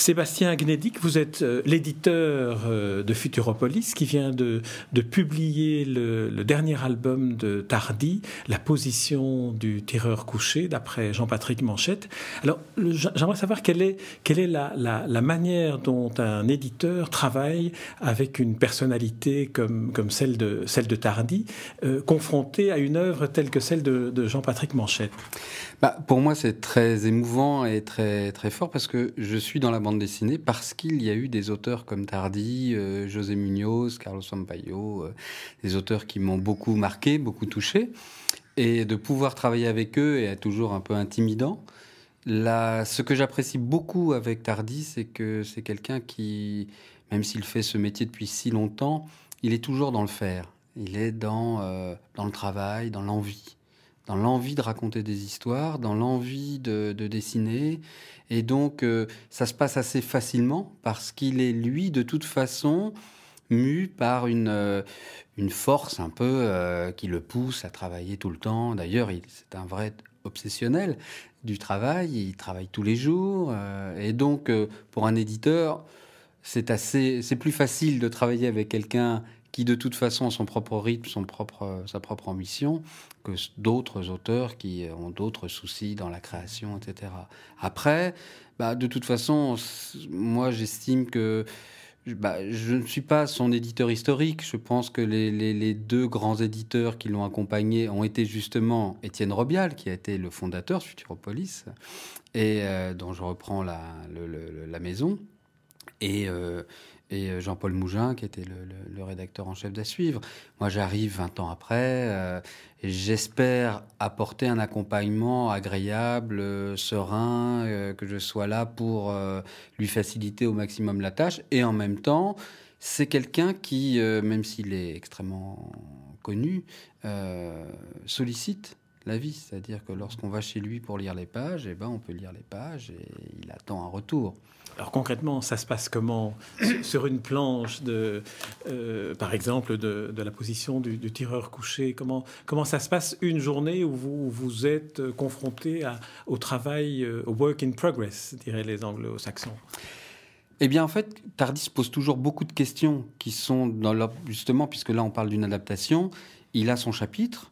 Sébastien Gnedic, vous êtes euh, l'éditeur euh, de Futuropolis qui vient de, publier le, dernier album de Tardy, La position du tireur couché, d'après Jean-Patrick Manchette. Alors, j'aimerais savoir quelle est, quelle est la, manière dont un éditeur travaille avec une personnalité comme, comme celle, de, celle de Tardy, euh, confrontée à une œuvre telle que celle de, de Jean-Patrick Manchette. Bah, pour moi, c'est très émouvant et très, très fort parce que je suis dans la bande dessinée parce qu'il y a eu des auteurs comme Tardy, euh, José Munoz, Carlos Sampaio, euh, des auteurs qui m'ont beaucoup marqué, beaucoup touché. Et de pouvoir travailler avec eux est toujours un peu intimidant. Là, ce que j'apprécie beaucoup avec Tardy, c'est que c'est quelqu'un qui, même s'il fait ce métier depuis si longtemps, il est toujours dans le faire. Il est dans, euh, dans le travail, dans l'envie dans l'envie de raconter des histoires, dans l'envie de, dessiner. Et donc, euh, ça se passe assez facilement parce qu'il est, lui, de toute façon, mu par une, euh, une force un peu euh, qui le pousse à travailler tout le temps. D'ailleurs, c'est un vrai obsessionnel du travail, il travaille tous les jours. et donc, pour un éditeur, c'est assez, c'est plus facile de travailler avec quelqu'un qui de toute façon a son propre rythme, son propre, sa propre ambition, que d'autres auteurs qui ont d'autres soucis dans la création, etc. Après, bah, de toute façon, moi j'estime que bah, je ne suis pas son éditeur historique. Je pense que les, les, deux grands éditeurs qui l'ont accompagné ont été justement Étienne Robial, qui a été le fondateur de Futuropolis, et euh, dont je reprends la, la maison, et, euh, et euh, Jean-Paul Mougin, qui était le, rédacteur en chef d'À Suivre. Moi, j'arrive 20 ans après, euh, et j'espère apporter un accompagnement agréable, euh, serein, que je sois là pour lui faciliter au maximum la tâche. Et en même temps, c'est quelqu'un qui, même s'il est extrêmement connu, sollicite la vie. C'est-à-dire que lorsqu'on va chez lui pour lire les pages, eh ben, on peut lire les pages et il attend un retour. Alors concrètement, ça se passe comment Sur une planche, de, euh, par exemple, de, la position du, tireur couché comment, comment ça se passe une journée où vous, vous êtes confronté à, au travail, euh, au work in progress, diraient les anglo-saxons? Eh bien, en fait, Tardis pose toujours beaucoup de questions qui sont dans justement, puisque là on parle d'une adaptation, il a son chapitre,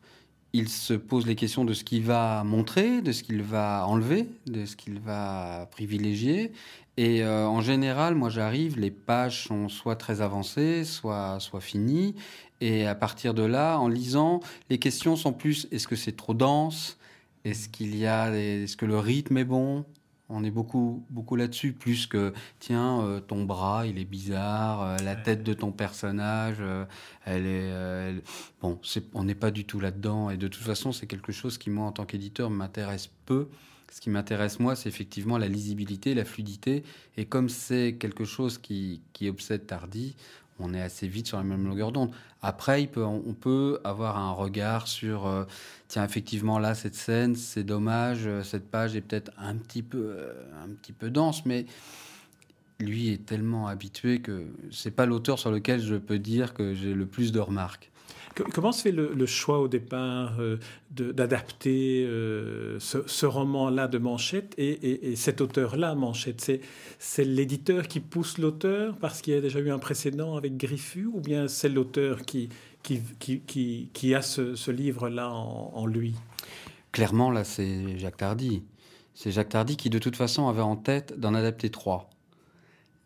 il se pose les questions de ce qu'il va montrer, de ce qu'il va enlever, de ce qu'il va privilégier. Et euh, en général, moi j'arrive, les pages sont soit très avancées, soit, soit finies. Et à partir de là, en lisant, les questions sont plus est-ce que c'est trop dense? Est-ce qu'il y a, est-ce que le rythme est bon? On est beaucoup, beaucoup là-dessus, plus que tiens, euh, ton bras, il est bizarre, euh, la tête de ton personnage, euh, elle est. Bon, on n'est pas du tout là-dedans. Et de toute façon, c'est quelque chose qui, moi, en tant qu'éditeur, m'intéresse peu. Ce qui m'intéresse, moi, c'est effectivement la lisibilité, la fluidité. Et comme c'est quelque chose qui, qui obsède Tardy, on est assez vite sur la même longueur d'onde. Après, on peut avoir un regard sur, euh, tiens, effectivement, là, cette scène, c'est dommage, euh, cette page est peut-être un petit peu, euh, un petit peu dense, mais lui est tellement habitué que c'est pas l'auteur sur lequel je peux dire que j'ai le plus de remarques. Comment se fait le, choix au départ euh, d'adapter euh, ce, roman-là de Manchette et, cet auteur-là, Manchette? C'est l'éditeur qui pousse l'auteur parce qu'il y a déjà eu un précédent avec Griffu ou bien c'est l'auteur qui, a ce, livre-là en, lui? Clairement, là, c'est Jacques Tardy. C'est Jacques Tardy qui, de toute façon, avait en tête d'en adapter trois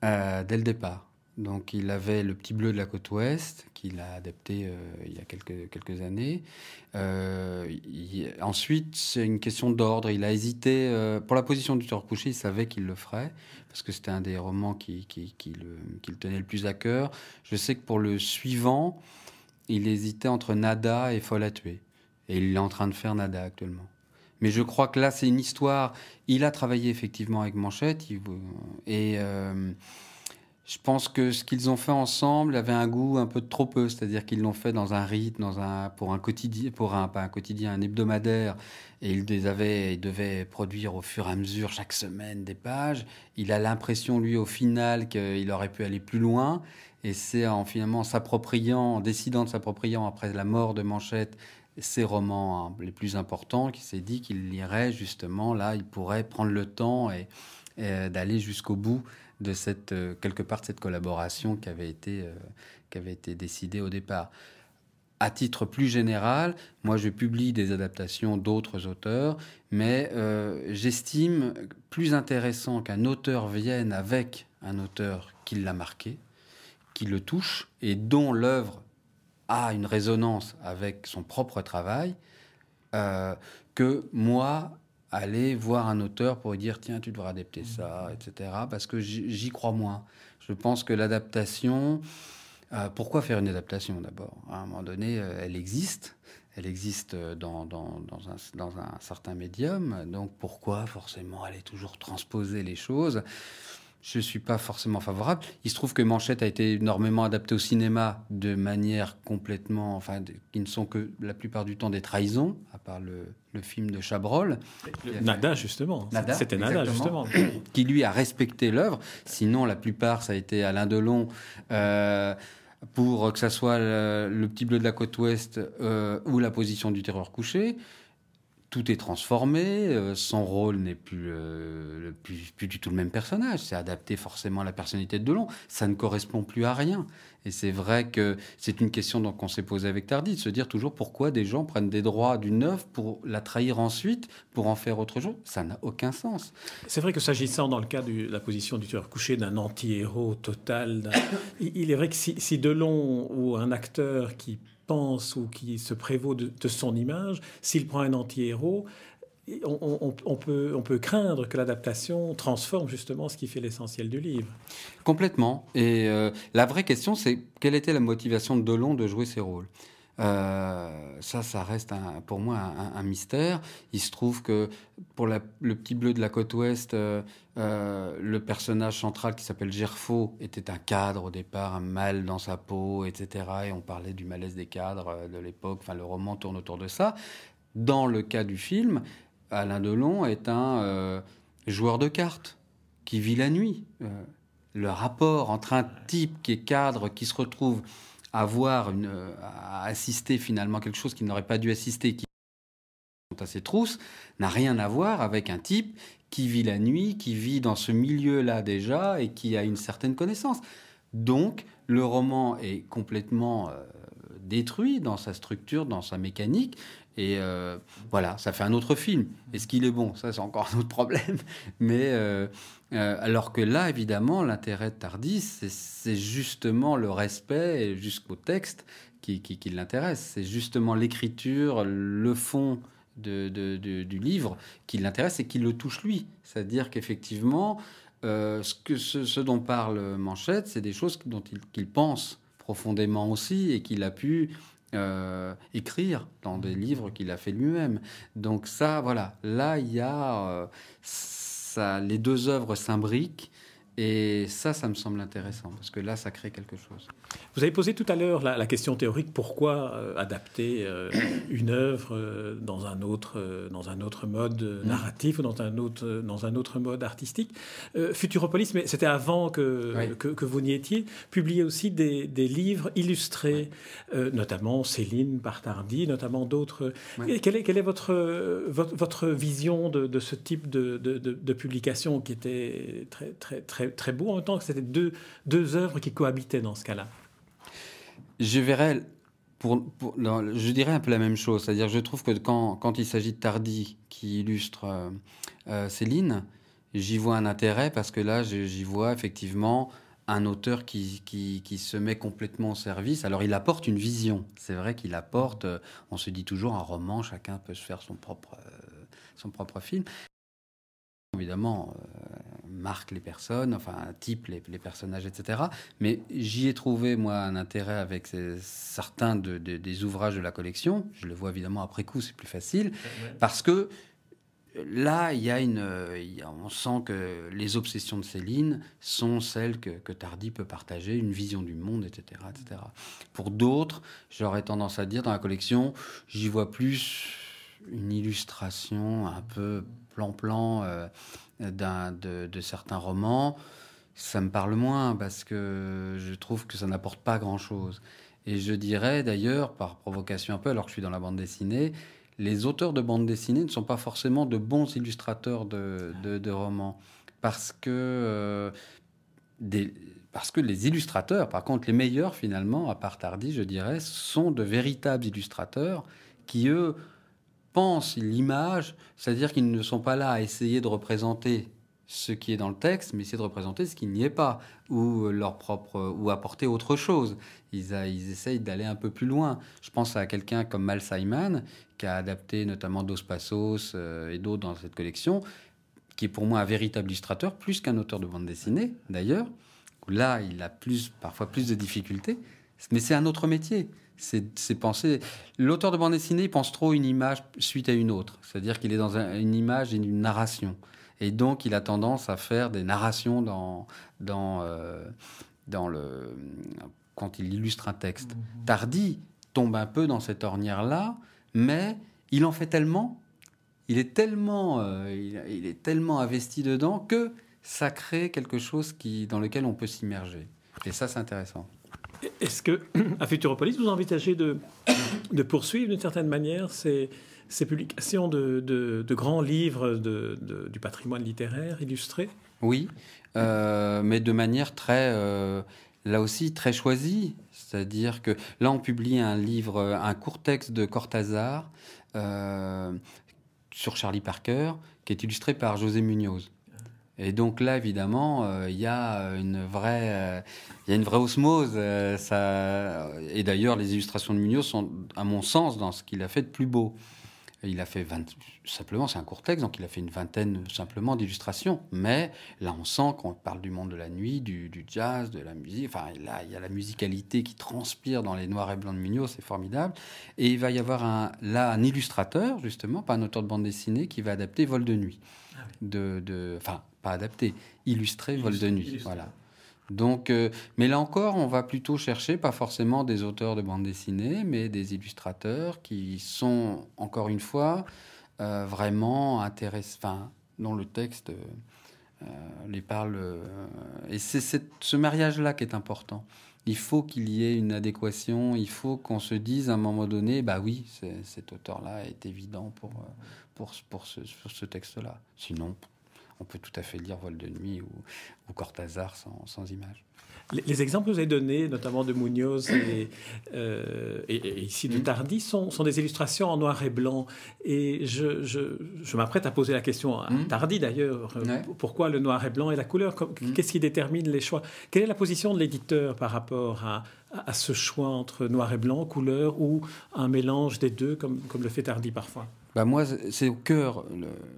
euh, dès le départ. Donc il avait le petit bleu de la côte ouest qu'il a adapté euh, il y a quelques, années. Euh, ensuite, c'est une question d'ordre. Il a hésité. Euh, pour la position du tour couché, il savait qu'il le ferait parce que c'était un des romans qui, le, tenait le plus à cœur. Je sais que pour le suivant, il hésitait entre Nada et Folle tuer. Et il est en train de faire Nada actuellement. Mais je crois que là, c'est une histoire. Il a travaillé effectivement avec Manchette. et je pense que ce qu'ils ont fait ensemble avait un goût un peu trop peu, c'est-à-dire qu'ils l'ont fait dans un rythme, dans un, pour un quotidien, pour un, pas un quotidien, un hebdomadaire, et ils, les avaient, ils devaient produire au fur et à mesure, chaque semaine, des pages. Il a l'impression, lui, au final, qu'il aurait pu aller plus loin, et c'est en finalement s'appropriant, en décidant de s'appropriant après la mort de Manchette, ses romans hein, les plus importants, qu'il s'est dit qu'il lirait justement, là, il pourrait prendre le temps et, et d'aller jusqu'au bout de cette, euh, quelque part, de cette collaboration qui avait été, euh, qui avait été décidée au départ. À titre plus général, moi je publie des adaptations d'autres auteurs, mais euh, j'estime plus intéressant qu'un auteur vienne avec un auteur qui l'a marqué, qui le touche et dont l'œuvre a une résonance avec son propre travail, que moi, aller voir un auteur pour lui dire tiens, tu devrais adapter ça, etc. Parce que j'y crois moins. Je pense que l'adaptation. Euh, pourquoi faire une adaptation d'abord? À un moment donné, euh, elle existe. Elle existe dans, dans, dans, un, dans, un, certain médium. Donc pourquoi forcément aller toujours transposer les choses? Je ne suis pas forcément favorable. Il se trouve que Manchette a été énormément adapté au cinéma de manière complètement, enfin, qui ne sont que la plupart du temps des trahisons, à part le, le film de Chabrol. Nada, justement. C'était Nada, justement. Qui lui a respecté l'œuvre. Sinon, la plupart, ça a été Alain Delon. Euh, pour que ça soit le, Petit Bleu de la côte ouest euh, ou la position du terreur couché tout est transformé, euh, son rôle n'est euh, plus, plus, du tout le même personnage, c'est adapté forcément à la personnalité de Delon, ça ne correspond plus à rien. Et c'est vrai que c'est une question qu'on s'est posée avec Tardy, de se dire toujours pourquoi des gens prennent des droits d'une œuvre pour la trahir ensuite, pour en faire autre chose. Ça n'a aucun sens. C'est vrai que s'agissant dans le cas de la position du tueur couché d'un anti-héros total, il est vrai que si, si Delon ou un acteur qui pense ou qui se prévaut de, son image, s'il prend un anti-héros, on, peut, craindre que l'adaptation transforme justement ce qui fait l'essentiel du livre. Complètement. Et euh, la vraie question, c'est quelle était la motivation de Delon de jouer ces rôles? Euh, ça, ça reste pour moi un, mystère. Il se trouve que pour le petit bleu de la côte ouest, euh, euh, le personnage central qui s'appelle Gerfo était un cadre au départ, un mal dans sa peau, etc. Et on parlait du malaise des cadres de l'époque. Enfin, le roman tourne autour de ça. Dans le cas du film, Alain Delon est un joueur de cartes qui vit la nuit. le rapport entre un type qui est cadre, qui se retrouve avoir une, à assister finalement quelque chose qu'il n'aurait pas dû assister, qui à ses trousses, n'a rien à voir avec un type qui vit la nuit, qui vit dans ce milieu-là déjà et qui a une certaine connaissance. Donc, le roman est complètement euh, détruit dans sa structure, dans sa mécanique. Et euh, voilà, ça fait un autre film. Est-ce qu'il est bon? Ça, c'est encore un autre problème. Mais euh, euh, alors que là, évidemment, l'intérêt de Tardis, c'est justement le respect jusqu'au texte qui, qui, l'intéresse. C'est justement l'écriture, le fond de, du livre qui l'intéresse et qui le touche lui. C'est-à-dire qu'effectivement, ce, ce, dont parle Manchette, c'est des choses dont il pense profondément aussi et qu'il a pu euh, écrire dans des livres qu'il a fait lui-même. Donc ça, voilà, là, il y a euh, ça, les deux œuvres s'imbriquent et ça, ça me semble intéressant, parce que là, ça crée quelque chose. Vous avez posé tout à l'heure la, question théorique, pourquoi euh, adapter euh, une œuvre euh, dans, un autre, dans un autre mode mm. narratif ou dans un autre, dans un autre mode artistique? Futuropolis, mais c'était avant que, que, vous n'y étiez, publiait aussi des, des livres illustrés, notamment Céline Bartardi, notamment d'autres. Quelle est, quelle est votre, votre, votre vision de, de, ce type de, de, de publication qui était très, très, très très, beau, en même temps que c'était deux, œuvres qui cohabitaient dans ce cas-là. Je verrais, pour, je dirais un peu la même chose. C'est-à-dire, je trouve que quand, il s'agit de Tardy qui illustre euh, euh, Céline, j'y vois un intérêt parce que là, j'y vois effectivement un auteur qui, se met complètement au service. Alors, il apporte une vision. C'est vrai qu'il apporte, euh, on se dit toujours, un roman, chacun peut se faire son propre film. Évidemment, marque les personnes, enfin type les, les personnages, etc. Mais j'y ai trouvé moi un intérêt avec certains des ouvrages de la collection. Je le vois évidemment après coup, c'est plus facile parce que là, il y a une, on sent que les obsessions de Céline sont celles que, que, Tardy peut partager, une vision du monde, etc. etc. Pour d'autres, j'aurais tendance à dire dans la collection, j'y vois plus une illustration un peu plan-plan euh, de, de, certains romans. Ça me parle moins parce que je trouve que ça n'apporte pas grand-chose. Et je dirais d'ailleurs, par provocation un peu, alors que je suis dans la bande dessinée, les auteurs de bande dessinée ne sont pas forcément de bons illustrateurs de, de, romans. Parce que, euh, des, parce que les illustrateurs, par contre, les meilleurs finalement, à part Tardy, je dirais, sont de véritables illustrateurs qui, eux, pensent l'image, c'est-à-dire qu'ils ne sont pas là à essayer de représenter ce qui est dans le texte, mais essayer de représenter ce qui n'y est pas, ou leur propre, ou apporter autre chose. Ils, ils essayent d'aller un peu plus loin. Je pense à quelqu'un comme Mal Simon, qui a adapté notamment Dos Passos euh, et d'autres dans cette collection, qui est pour moi un véritable illustrateur, plus qu'un auteur de bande dessinée, d'ailleurs. Là, il a plus, parfois plus de difficultés, mais c'est un autre métier c'est penser. L'auteur de bande dessinée pense trop une image suite à une autre. C'est-à-dire qu'il est dans une image et une narration. Et donc, il a tendance à faire des narrations dans, dans, euh, dans le, quand il illustre un texte. Mmh. Tardy tombe un peu dans cette ornière-là, mais il en fait tellement, il est tellement, euh, il, est tellement investi dedans que ça crée quelque chose qui, dans lequel on peut s'immerger. Et ça, c'est intéressant. Est-ce que, à Futuropolis, vous envisagez de, de poursuivre d'une certaine manière ces, publications de, de, grands livres du patrimoine littéraire illustré? Oui, euh, mais de manière très, euh, là aussi, très choisie. C'est-à-dire que là, on publie un livre, un court texte de Cortázar euh, sur Charlie Parker, qui est illustré par José Munoz. Et donc là, évidemment, euh, il y a une vraie, euh, il y a une vraie osmose. Euh, ça, et d'ailleurs, les illustrations de Munoz sont, à mon sens, dans ce qu'il a fait de plus beau. Il a fait 20, simplement, c'est un court texte, donc il a fait une vingtaine simplement d'illustrations. Mais là, on sent qu'on parle du monde de la nuit, du, jazz, de la musique. Enfin, là, il y a la musicalité qui transpire dans les noirs et blancs de Munoz, c'est formidable. Et il va y avoir un, là un illustrateur, justement, pas un auteur de bande dessinée, qui va adapter Vol de nuit. Ah de, de, enfin, pas adapté, illustré, vol de nuit. Voilà. Donc, euh, mais là encore, on va plutôt chercher pas forcément des auteurs de bande dessinée, mais des illustrateurs qui sont, encore une fois, euh, vraiment intéressants, enfin, dont le texte euh, les parle. et c'est ce mariage-là qui est important. Il faut qu'il y ait une adéquation, il faut qu'on se dise à un moment donné, bah oui, cet auteur-là est évident pour, pour, pour ce, ce texte-là. Sinon, on peut tout à fait lire Vol de nuit ou, ou Cortázar sans, sans image. Les, exemples que vous avez donnés, notamment de Munoz et, euh, ici de mm. Tardy, sont, sont, des illustrations en noir et blanc. Et je, je, m'apprête à poser la question à mm. Tardy d'ailleurs. Pourquoi le noir et blanc et la couleur? Mm. Qu'est-ce qui détermine les choix? Quelle est la position de l'éditeur par rapport à, à, ce choix entre noir et blanc, couleur ou un mélange des deux, comme, comme le fait Tardy parfois? Bah moi, c'est au cœur,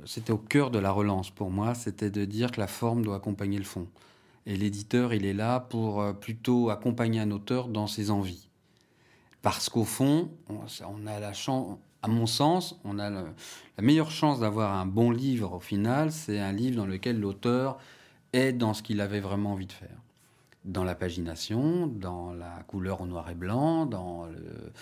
c'était au cœur de la relance pour moi, c'était de dire que la forme doit accompagner le fond. Et l'éditeur, il est là pour euh, plutôt accompagner un auteur dans ses envies. Parce qu'au fond, on, a la chance, à mon sens, on a la meilleure chance d'avoir un bon livre au final, c'est un livre dans lequel l'auteur est dans ce qu'il avait vraiment envie de faire dans la pagination, dans la couleur au noir et blanc, dans le,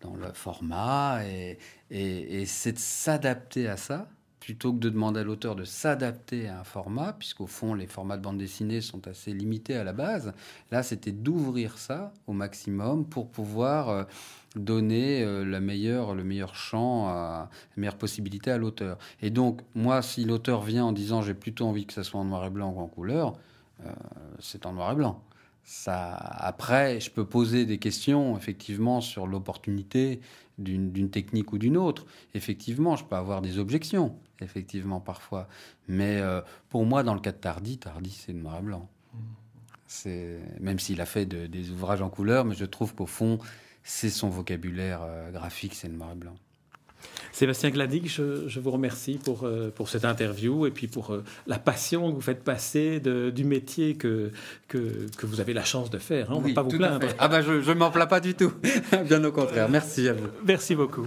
dans le format, et, et, c'est de s'adapter à ça, plutôt que de demander à l'auteur de s'adapter à un format, puisqu'au fond, les formats de bande dessinée sont assez limités à la base. Là, c'était d'ouvrir ça au maximum pour pouvoir euh, donner euh, le meilleur champ, la meilleure possibilité à l'auteur. Et donc, moi, si l'auteur vient en disant j'ai plutôt envie que ça soit en noir et blanc ou en couleur, euh, c'est en noir et blanc. Après, je peux poser des questions, effectivement, sur l'opportunité d'une technique ou d'une autre. Effectivement, je peux avoir des objections, effectivement, parfois. Mais euh, pour moi, dans le cas de Tardy, Tardy, c'est noir et blanc. Même s'il a fait des ouvrages en couleur, mais je trouve qu'au fond, c'est son vocabulaire euh, graphique, c'est noir et blanc. Sébastien Gladig, je, vous remercie pour, euh, pour cette interview et puis pour euh, la passion que vous faites passer du métier que, que, vous avez la chance de faire. Hein. On ne va pas vous plaindre. Ah ben je ne m'en plains pas du tout. Bien au contraire. Merci à vous. Merci beaucoup.